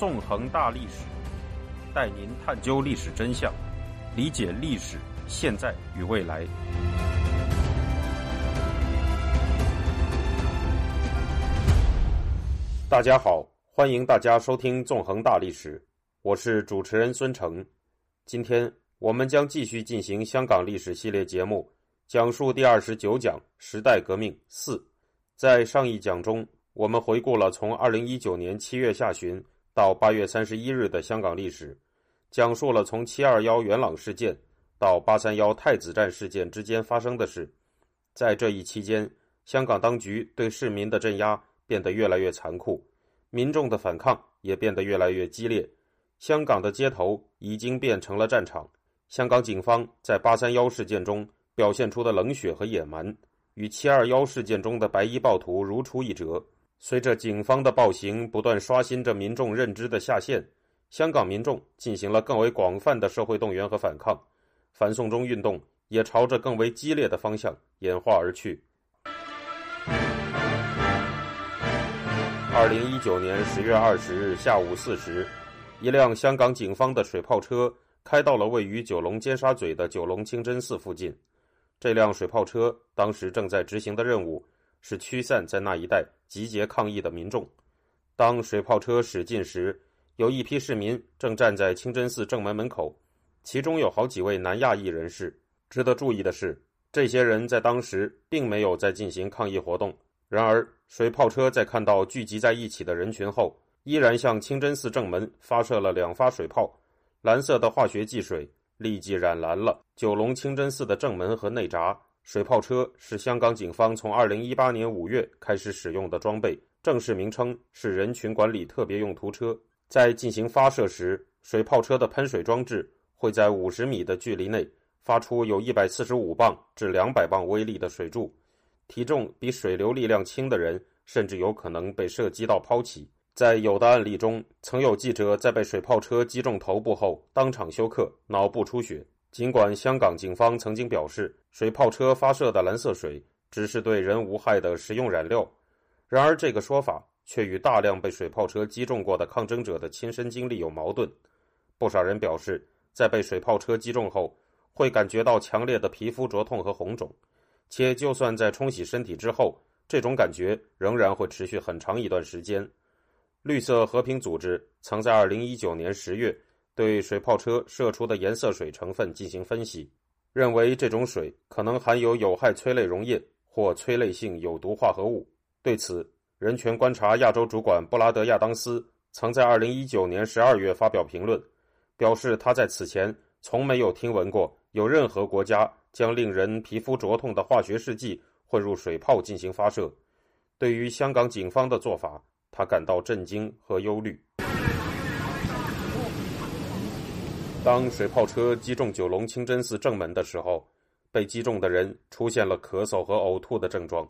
纵横大历史，带您探究历史真相，理解历史现在与未来。大家好，欢迎大家收听《纵横大历史》，我是主持人孙成。今天我们将继续进行香港历史系列节目，讲述第二十九讲《时代革命四》。在上一讲中，我们回顾了从二零一九年七月下旬到八月三十一日的香港历史，讲述了从七二幺元朗事件到八三幺太子站事件之间发生的事。在这一期间，香港当局对市民的镇压变得越来越残酷，民众的反抗也变得越来越激烈。香港的街头已经变成了战场。香港警方在八三幺事件中表现出的冷血和野蛮，与七二幺事件中的白衣暴徒如出一辙。随着警方的暴行不断刷新着民众认知的下限，香港民众进行了更为广泛的社会动员和反抗，反送中运动也朝着更为激烈的方向演化而去。二零一九年十月二十日下午四时，一辆香港警方的水炮车开到了位于九龙尖沙咀的九龙清真寺附近。这辆水炮车当时正在执行的任务。是驱散在那一带集结抗议的民众。当水炮车驶近时，有一批市民正站在清真寺正门门口，其中有好几位南亚裔人士。值得注意的是，这些人在当时并没有在进行抗议活动。然而，水炮车在看到聚集在一起的人群后，依然向清真寺正门发射了两发水炮。蓝色的化学剂水立即染蓝了九龙清真寺的正门和内闸。水炮车是香港警方从二零一八年五月开始使用的装备，正式名称是人群管理特别用途车。在进行发射时，水炮车的喷水装置会在五十米的距离内发出有一百四十五磅至两百磅威力的水柱，体重比水流力量轻的人甚至有可能被射击到抛起。在有的案例中，曾有记者在被水炮车击中头部后当场休克，脑部出血。尽管香港警方曾经表示，水炮车发射的蓝色水只是对人无害的食用燃料，然而这个说法却与大量被水炮车击中过的抗争者的亲身经历有矛盾。不少人表示，在被水炮车击中后，会感觉到强烈的皮肤灼痛和红肿，且就算在冲洗身体之后，这种感觉仍然会持续很长一段时间。绿色和平组织曾在2019年10月。对水炮车射出的颜色水成分进行分析，认为这种水可能含有有害催泪溶液或催泪性有毒化合物。对此，人权观察亚洲主管布拉德·亚当斯曾在2019年12月发表评论，表示他在此前从没有听闻过有任何国家将令人皮肤灼痛的化学试剂混入水炮进行发射。对于香港警方的做法，他感到震惊和忧虑。当水炮车击中九龙清真寺正门的时候，被击中的人出现了咳嗽和呕吐的症状。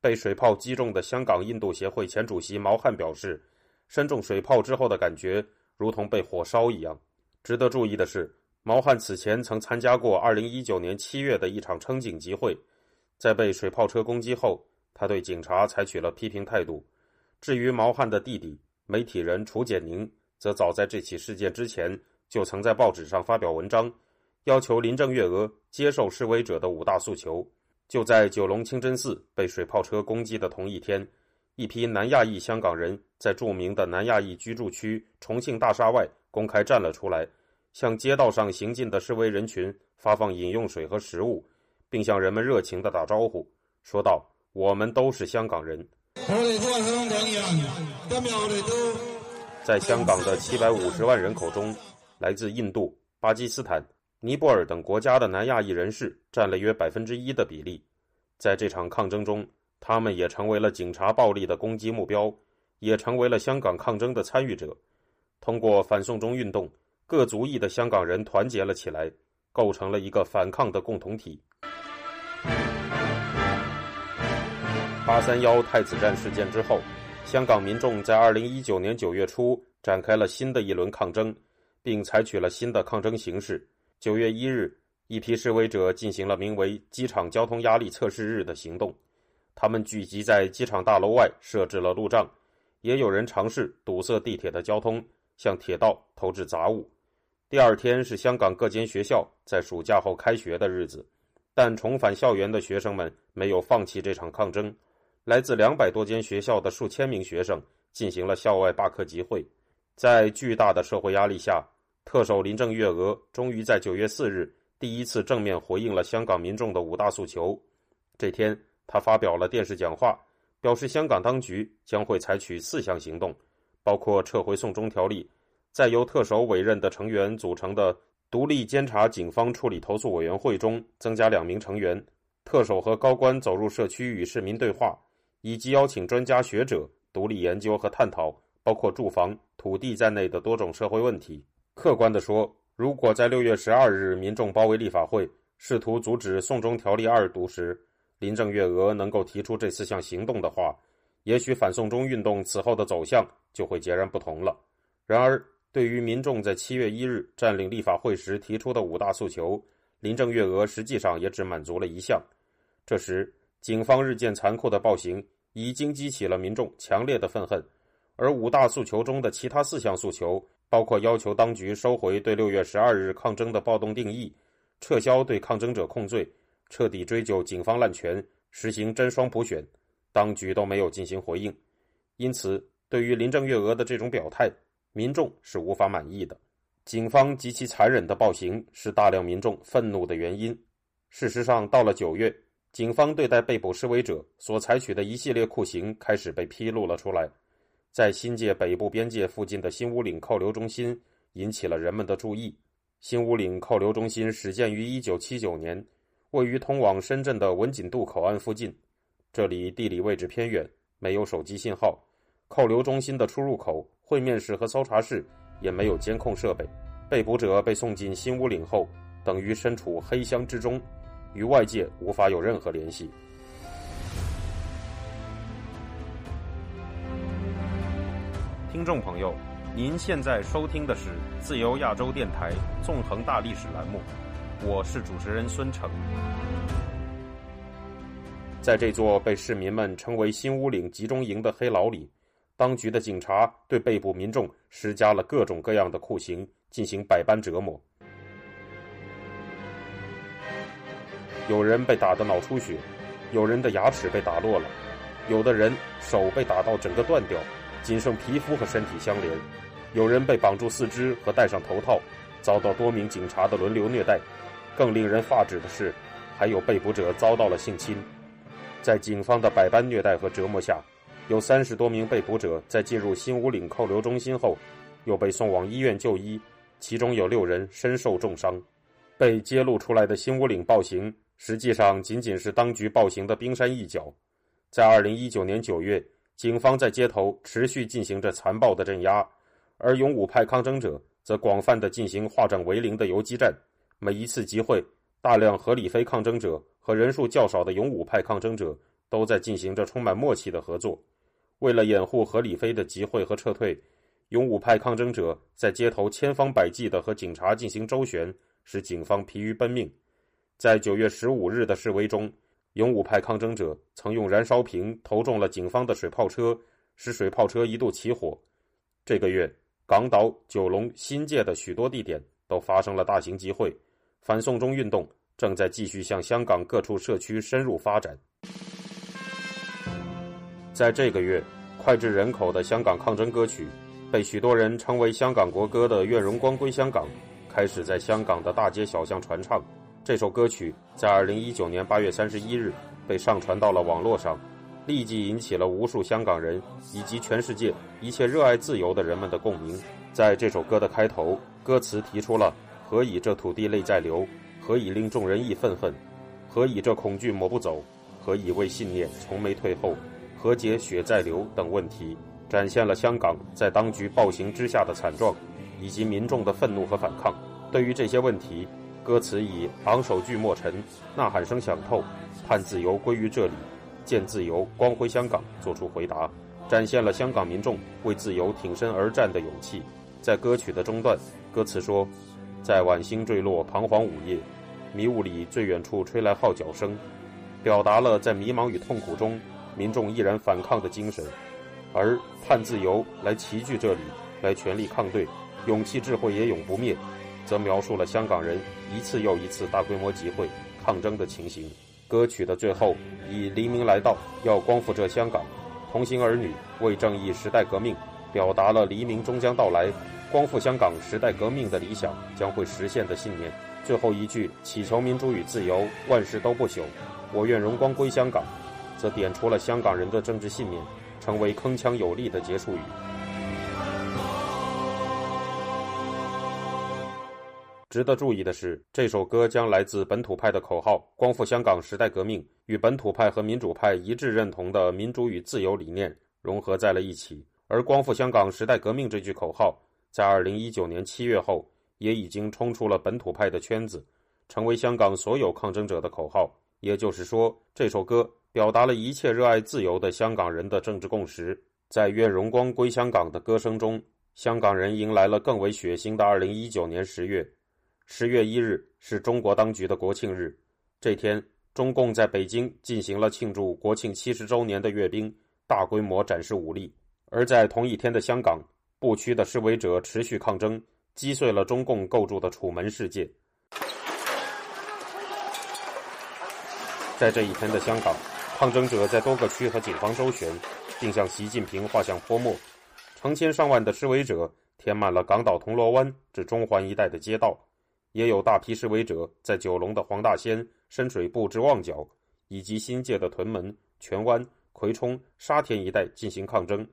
被水炮击中的香港印度协会前主席毛汉表示，身中水炮之后的感觉如同被火烧一样。值得注意的是，毛汉此前曾参加过2019年7月的一场称警集会，在被水炮车攻击后，他对警察采取了批评态度。至于毛汉的弟弟媒体人楚简宁，则早在这起事件之前。就曾在报纸上发表文章，要求林郑月娥接受示威者的五大诉求。就在九龙清真寺被水炮车攻击的同一天，一批南亚裔香港人在著名的南亚裔居住区重庆大厦外公开站了出来，向街道上行进的示威人群发放饮用水和食物，并向人们热情地打招呼，说道：“我们都是香港人。”在香港的七百五十万人口中。来自印度、巴基斯坦、尼泊尔等国家的南亚裔人士占了约百分之一的比例，在这场抗争中，他们也成为了警察暴力的攻击目标，也成为了香港抗争的参与者。通过反送中运动，各族裔的香港人团结了起来，构成了一个反抗的共同体。八三幺太子站事件之后，香港民众在二零一九年九月初展开了新的一轮抗争。并采取了新的抗争形式。九月一日，一批示威者进行了名为“机场交通压力测试日”的行动。他们聚集在机场大楼外，设置了路障，也有人尝试堵塞地铁的交通，向铁道投掷杂物。第二天是香港各间学校在暑假后开学的日子，但重返校园的学生们没有放弃这场抗争。来自两百多间学校的数千名学生进行了校外罢课集会。在巨大的社会压力下，特首林郑月娥终于在九月四日第一次正面回应了香港民众的五大诉求。这天，他发表了电视讲话，表示香港当局将会采取四项行动，包括撤回《送中条例》。在由特首委任的成员组成的独立监察警方处理投诉委员会中增加两名成员，特首和高官走入社区与市民对话，以及邀请专家学者独立研究和探讨包括住房、土地在内的多种社会问题。客观地说，如果在六月十二日民众包围立法会，试图阻止《送中条例》二读时，林郑月娥能够提出这四项行动的话，也许反送中运动此后的走向就会截然不同了。然而，对于民众在七月一日占领立法会时提出的五大诉求，林郑月娥实际上也只满足了一项。这时，警方日渐残酷的暴行已经激起了民众强烈的愤恨，而五大诉求中的其他四项诉求，包括要求当局收回对六月十二日抗争的暴动定义，撤销对抗争者控罪，彻底追究警方滥权，实行真双普选，当局都没有进行回应。因此，对于林郑月娥的这种表态，民众是无法满意的，警方极其残忍的暴行是大量民众愤怒的原因。事实上，到了九月，警方对待被捕示威者所采取的一系列酷刑开始被披露了出来。在新界北部边界附近的新屋岭扣留中心引起了人们的注意。新屋岭扣留中心始建于1979年，位于通往深圳的文锦渡口岸附近。这里地理位置偏远，没有手机信号。扣留中心的出入口。会面室和搜查室也没有监控设备，被捕者被送进新屋岭后，等于身处黑箱之中，与外界无法有任何联系。听众朋友，您现在收听的是自由亚洲电台纵横大历史栏目，我是主持人孙成。在这座被市民们称为“新屋岭集中营”的黑牢里。当局的警察对被捕民众施加了各种各样的酷刑，进行百般折磨。有人被打得脑出血，有人的牙齿被打落了，有的人手被打到整个断掉，仅剩皮肤和身体相连。有人被绑住四肢和戴上头套，遭到多名警察的轮流虐待。更令人发指的是，还有被捕者遭到了性侵。在警方的百般虐待和折磨下。有三十多名被捕者在进入新屋岭扣留中心后，又被送往医院就医，其中有六人身受重伤。被揭露出来的新屋岭暴行，实际上仅仅是当局暴行的冰山一角。在二零一九年九月，警方在街头持续进行着残暴的镇压，而勇武派抗争者则广泛的进行化整为零的游击战。每一次集会，大量合理非抗争者和人数较少的勇武派抗争者都在进行着充满默契的合作。为了掩护和李飞的集会和撤退，勇武派抗争者在街头千方百计的和警察进行周旋，使警方疲于奔命。在九月十五日的示威中，勇武派抗争者曾用燃烧瓶投中了警方的水炮车，使水炮车一度起火。这个月，港岛、九龙、新界的许多地点都发生了大型集会，反送中运动正在继续向香港各处社区深入发展。在这个月，脍炙人口的香港抗争歌曲，被许多人称为香港国歌的《愿荣光归香港》，开始在香港的大街小巷传唱。这首歌曲在2019年8月31日被上传到了网络上，立即引起了无数香港人以及全世界一切热爱自由的人们的共鸣。在这首歌的开头，歌词提出了“何以这土地泪在流？何以令众人义愤愤？何以这恐惧抹不走？何以为信念从没退后？”何解血在流等问题，展现了香港在当局暴行之下的惨状，以及民众的愤怒和反抗。对于这些问题，歌词以昂首巨莫尘、呐喊声响透、盼自由归于这里、见自由光辉香港作出回答，展现了香港民众为自由挺身而战的勇气。在歌曲的中段，歌词说：“在晚星坠落彷徨午夜，迷雾里最远处吹来号角声”，表达了在迷茫与痛苦中。民众毅然反抗的精神，而盼自由来齐聚这里，来全力抗对，勇气智慧也永不灭，则描述了香港人一次又一次大规模集会抗争的情形。歌曲的最后以黎明来到，要光复这香港，同行儿女为正义时代革命，表达了黎明终将到来，光复香港时代革命的理想将会实现的信念。最后一句祈求民主与自由，万事都不朽，我愿荣光归香港，则点出了香港人的政治信念，成为铿锵有力的结束语。值得注意的是，这首歌将来自本土派的口号“光复香港时代革命”与本土派和民主派一致认同的民主与自由理念融合在了一起。而“光复香港时代革命”这句口号，在二零一九年七月后，也已经冲出了本土派的圈子，成为香港所有抗争者的口号。也就是说，这首歌表达了一切热爱自由的香港人的政治共识。在“愿荣光归香港”的歌声中，香港人迎来了更为血腥的二零一九年十月。十月一日是中国当局的国庆日，这天，中共在北京进行了庆祝国庆七十周年的阅兵，大规模展示武力；而在同一天的香港，不屈的示威者持续抗争，击碎了中共构筑的楚门世界。在这一天的香港，抗争者在多个区和警方周旋，并向习近平画像泼墨，成千上万的示威者填满了港岛铜锣湾至中环一带的街道。也有大批示威者在九龙的黄大仙、深水埗至旺角，以及新界的屯门、荃湾、葵涌、沙田一带进行抗争。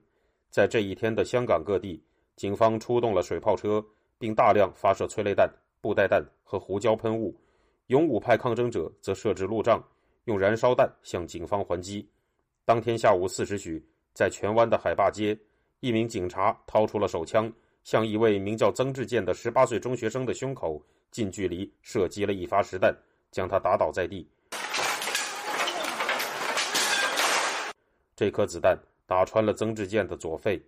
在这一天的香港各地，警方出动了水炮车，并大量发射催泪弹、布袋弹和胡椒喷雾。勇武派抗争者则设置路障，用燃烧弹向警方还击。当天下午四时许，在荃湾的海坝街，一名警察掏出了手枪，向一位名叫曾志健的十八岁中学生的胸口。近距离射击了一发实弹，将他打倒在地。这颗子弹打穿了曾志健的左肺，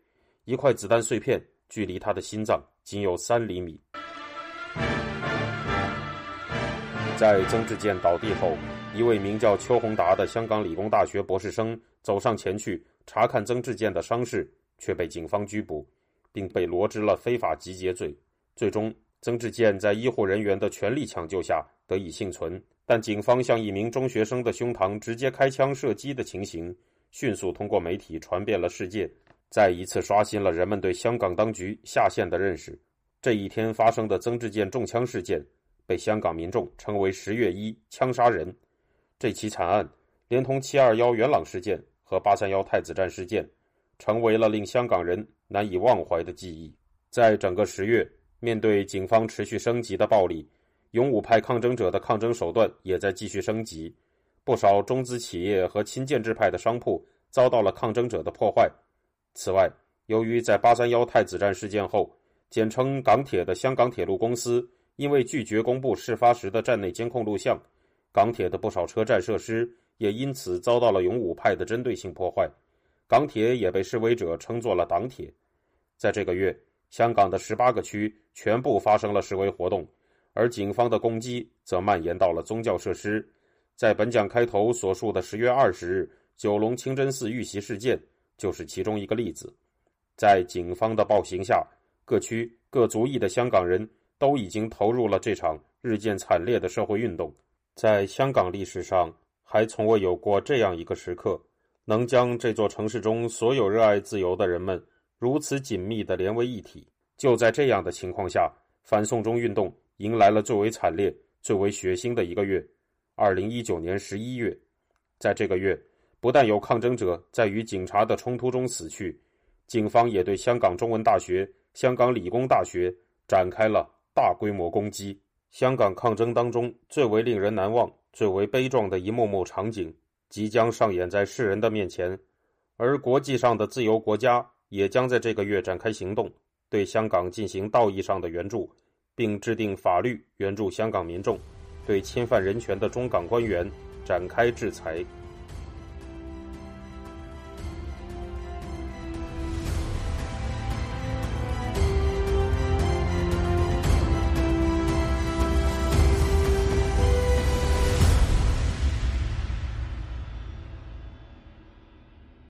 一块子弹碎片距离他的心脏仅有三厘米。在曾志健倒地后，一位名叫邱宏达的香港理工大学博士生走上前去查看曾志健的伤势，却被警方拘捕，并被罗织了非法集结罪。最终。曾志健在医护人员的全力抢救下得以幸存，但警方向一名中学生的胸膛直接开枪射击的情形，迅速通过媒体传遍了世界，再一次刷新了人们对香港当局下线的认识。这一天发生的曾志健中枪事件，被香港民众称为“十月一枪杀人”。这起惨案，连同七二幺元朗事件和八三幺太子站事件，成为了令香港人难以忘怀的记忆。在整个十月。面对警方持续升级的暴力，勇武派抗争者的抗争手段也在继续升级。不少中资企业和亲建制派的商铺遭到了抗争者的破坏。此外，由于在八三幺太子站事件后，简称港铁的香港铁路公司因为拒绝公布事发时的站内监控录像，港铁的不少车站设施也因此遭到了勇武派的针对性破坏。港铁也被示威者称作了“党铁”。在这个月。香港的十八个区全部发生了示威活动，而警方的攻击则蔓延到了宗教设施。在本讲开头所述的十月二十日九龙清真寺遇袭事件就是其中一个例子。在警方的暴行下，各区各族裔的香港人都已经投入了这场日渐惨烈的社会运动。在香港历史上，还从未有过这样一个时刻，能将这座城市中所有热爱自由的人们。如此紧密的连为一体。就在这样的情况下，反送中运动迎来了最为惨烈、最为血腥的一个月——二零一九年十一月。在这个月，不但有抗争者在与警察的冲突中死去，警方也对香港中文大学、香港理工大学展开了大规模攻击。香港抗争当中最为令人难忘、最为悲壮的一幕幕场景，即将上演在世人的面前，而国际上的自由国家。也将在这个月展开行动，对香港进行道义上的援助，并制定法律援助香港民众，对侵犯人权的中港官员展开制裁。